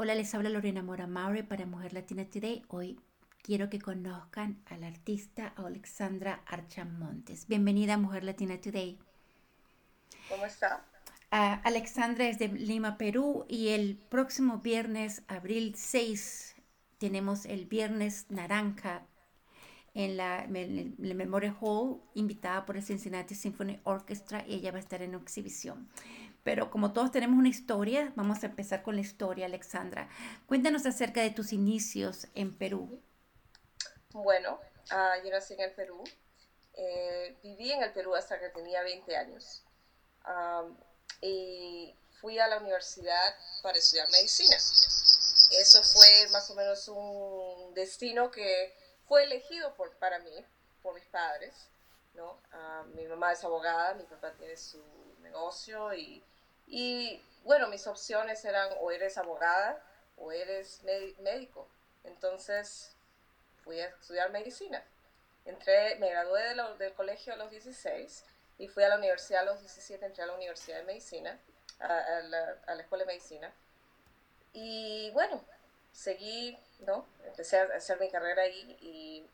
Hola, les habla Lorena Mora Maure para Mujer Latina Today. Hoy quiero que conozcan a la artista Alexandra Archamontes. Bienvenida a Mujer Latina Today. ¿Cómo está? Uh, Alexandra es de Lima, Perú y el próximo viernes, abril 6, tenemos el Viernes Naranja en la, en el Memorial Hall, invitada por el Cincinnati Symphony Orchestra y ella va a estar en exhibición. Pero como todos tenemos una historia, vamos a empezar con la historia, Alexandra. Cuéntanos acerca de tus inicios en Perú. Bueno, uh, yo nací en el Perú. Eh, viví en el Perú hasta que tenía 20 años. Um, y fui a la universidad para estudiar medicina. Eso fue más o menos un destino que fue elegido por, para mí, por mis padres. ¿no? Uh, mi mamá es abogada, mi papá tiene su negocio y, y bueno, mis opciones eran o eres abogada o eres médico. Entonces fui a estudiar medicina. Entré, me gradué del colegio a los 16 y fui a la universidad a los 17, entré a la Universidad de Medicina, a, la, a la, Escuela de Medicina. Y bueno, seguí, ¿no? Empecé a hacer mi carrera ahí, y,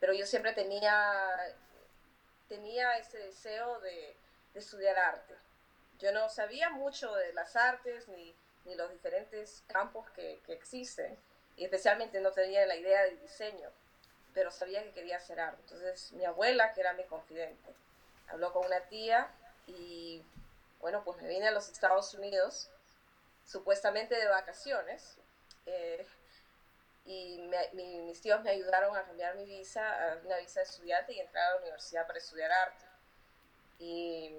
pero yo siempre tenía, tenía ese deseo de, de estudiar arte. Yo no sabía mucho de las artes ni, ni los diferentes campos que, que, existen y especialmente no tenía la idea del diseño, pero sabía que quería hacer arte. Entonces mi abuela, que era mi confidente, habló con una tía y bueno, pues me vine a los Estados Unidos supuestamente de vacaciones eh, y mis tíos me ayudaron a cambiar mi visa a una visa de estudiante y entrar a la universidad para estudiar arte. Y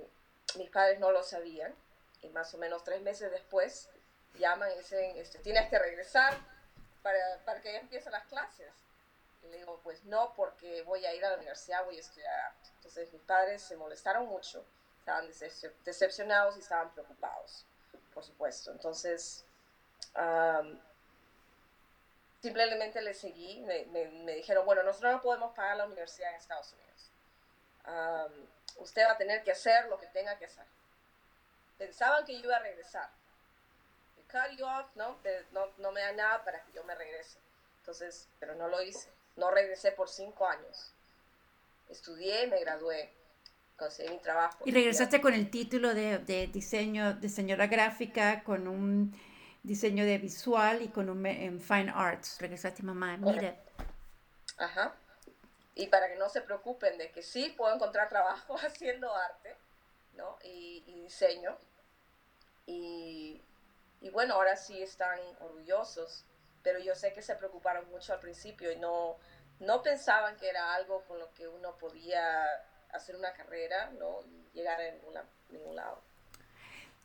mis padres no lo sabían y más o menos tres meses después llaman y dicen, este, tienes que regresar para, para que ya empiecen las clases. Y le digo, pues no, porque voy a ir a la universidad, voy a estudiar arte. Entonces mis padres se molestaron mucho, estaban decepcionados y estaban preocupados, por supuesto. Entonces, simplemente le seguí, me, me, dijeron, bueno, nosotros no podemos pagar la universidad en Estados Unidos. Usted va a tener que hacer lo que tenga que hacer. Pensaban que yo iba a regresar. Cut you off, ¿no? no, no me da nada para que yo me regrese. Entonces, pero no lo hice. No regresé por cinco años. Estudié, me gradué, conseguí mi trabajo. Y regresaste con el título de, de diseño, diseñadora gráfica, con un diseño de visual y con un en Fine Arts. Regresaste, mamá, mira. Ajá. Y para que no se preocupen de que sí puedo encontrar trabajo haciendo arte, ¿no? Y, y diseño. Y, y bueno, ahora sí están orgullosos pero yo sé que se preocuparon mucho al principio y no, no pensaban que era algo con lo que uno podía hacer una carrera, ¿no? Y llegar a ningún lado.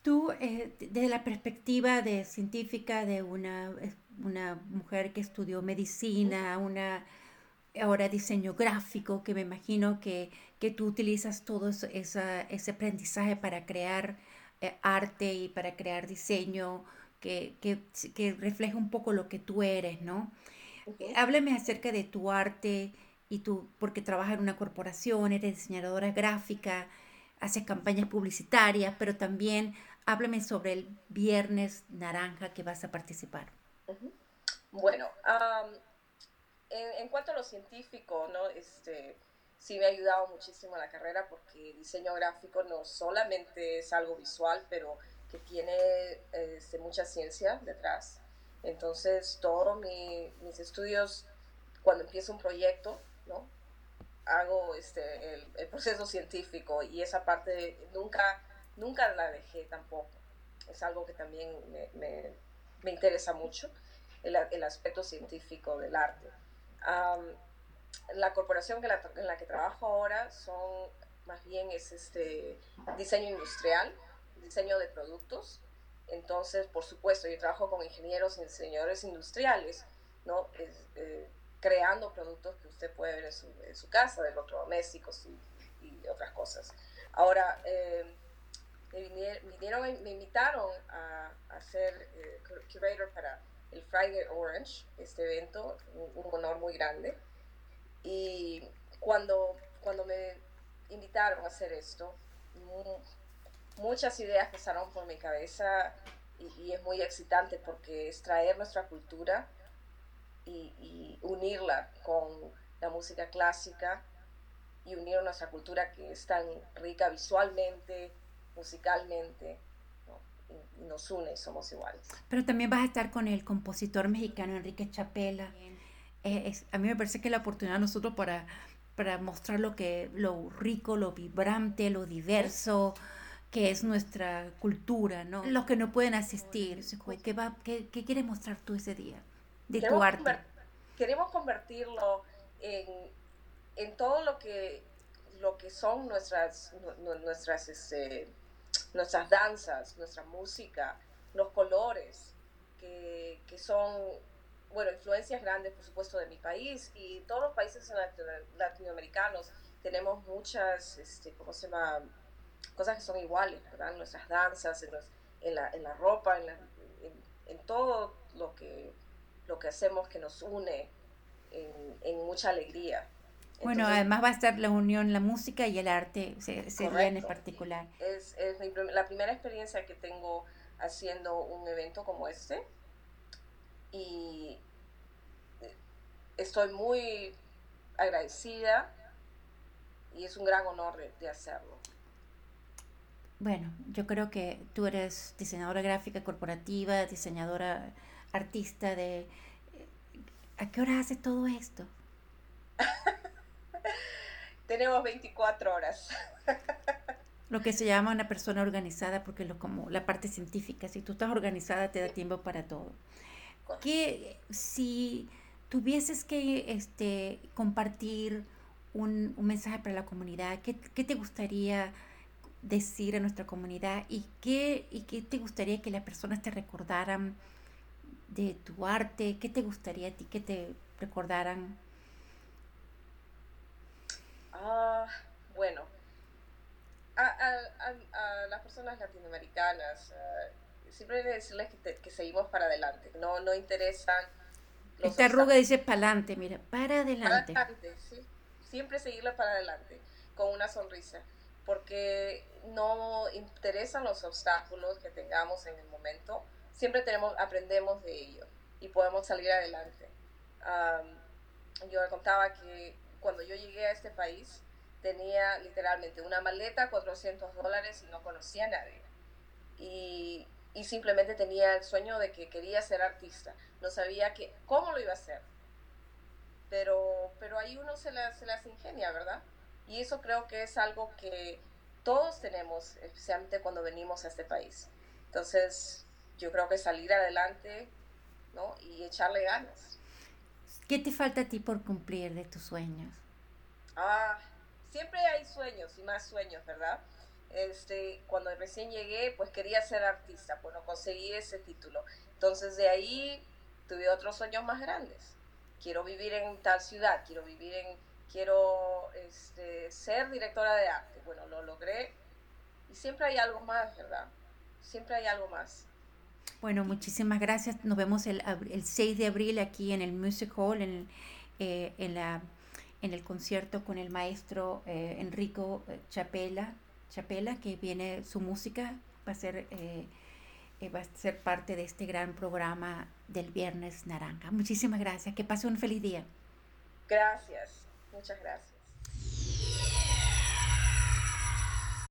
Tú, eh, desde la perspectiva de científica de una, una mujer que estudió medicina, una ahora diseño gráfico, que me imagino que, que tú utilizas todo esa, ese aprendizaje para crear eh, arte y para crear diseño, que, que, que refleja un poco lo que tú eres, ¿no? Háblame acerca de tu arte y tú, porque trabajas en una corporación, eres diseñadora gráfica, haces campañas publicitarias, pero también háblame sobre el Viernes Naranja que vas a participar. Bueno, en, cuanto a lo científico, ¿no? Este, sí me ha ayudado muchísimo la carrera porque diseño gráfico no solamente es algo visual, pero que tiene este, mucha ciencia detrás. Entonces, todos mi, mis estudios, cuando empiezo un proyecto, ¿no? hago este, el, el, proceso científico y esa parte nunca, nunca la dejé tampoco. Es algo que también me, me, me interesa mucho, el, el, aspecto científico del arte. Um, la corporación que la, en la que trabajo ahora son más bien es este diseño industrial, diseño de productos. Entonces, por supuesto, yo trabajo con ingenieros y diseñadores industriales, ¿no? Eh, creando productos que usted puede ver en su, en su casa, de electrodomésticos y, y, otras cosas. Ahora, eh, me, vinieron, me invitaron a, a ser eh, curator para el Friday Orange, este evento, un, honor muy grande. Y cuando, cuando me invitaron a hacer esto, muchas ideas pasaron por mi cabeza y, es muy excitante porque es traer nuestra cultura y, unirla con la música clásica y unir nuestra cultura que es tan rica visualmente, musicalmente, y nos une, somos iguales. Pero también vas a estar con el compositor mexicano Enrique Chapela. Eh, a mí me parece que la oportunidad de nosotros para, para mostrar lo, que, lo rico, lo vibrante, lo diverso que es nuestra cultura, ¿no? Los que no pueden asistir, ¿qué, va, qué, qué quieres mostrar tú ese día de tu arte? Queremos convertirlo en, en, todo lo que, lo que son nuestras, nuestras, este, nuestras danzas, nuestra música, los colores, que, que, son, bueno, influencias grandes, por supuesto, de mi país y todos los países latinoamericanos tenemos muchas, este, ¿cómo se llama? cosas que son iguales, nuestras danzas, en, la, en la, ropa, en, en, todo lo que, lo que hacemos que nos une en, mucha alegría. Bueno, además va a estar la unión, la música y el arte, se, se en particular. Es, es la primera experiencia que tengo haciendo un evento como este y estoy muy agradecida y es un gran honor de hacerlo. Bueno, yo creo que tú eres diseñadora gráfica corporativa, diseñadora artista de... ¿A qué hora hace todo esto? Tenemos 24 horas. lo que se llama una persona organizada, porque lo como la parte científica, si tú estás organizada te da tiempo para todo. Que si tuvieses que este, compartir un, un mensaje para la comunidad, ¿qué, qué te gustaría decir a nuestra comunidad y qué, y qué te gustaría que las personas te recordaran de tu arte, qué te gustaría a ti que te recordaran. Ah, bueno, a, a, las personas latinoamericanas, uh, siempre decirles que, que, seguimos para adelante, no, no interesan. Esta arruga dice para adelante, mira, para adelante. Para adelante, sí. Siempre seguirlo para adelante, con una sonrisa porque no interesan los obstáculos que tengamos en el momento, siempre tenemos, aprendemos de ello y podemos salir adelante. yo me contaba que cuando yo llegué a este país tenía literalmente una maleta, 400 dólares y no conocía a nadie. Y, y, simplemente tenía el sueño de que quería ser artista. No sabía que, cómo lo iba a hacer. Pero, pero ahí uno se, se las ingenia, ¿verdad? Y eso creo que es algo que todos tenemos, especialmente cuando venimos a este país. Entonces, yo creo que salir adelante ¿no? y echarle ganas. ¿Qué te falta a ti por cumplir de tus sueños? Ah, siempre hay sueños y más sueños, ¿verdad? Este, cuando recién llegué, pues quería ser artista, pues no conseguí ese título. Entonces de ahí tuve otros sueños más grandes. Quiero vivir en tal ciudad, quiero vivir en quiero este, ser directora de arte. Bueno, lo logré y siempre hay algo más, ¿verdad? Siempre hay algo más. Bueno, muchísimas gracias. Nos vemos el, el 6 de abril aquí en el Music Hall, en, eh, en, la, en el concierto con el maestro eh, Enrico eh, Chapela, Chapela, que viene su música, va a ser... va a ser parte de este gran programa del Viernes Naranja. Muchísimas gracias. Que pase un feliz día. Gracias. Muchas gracias.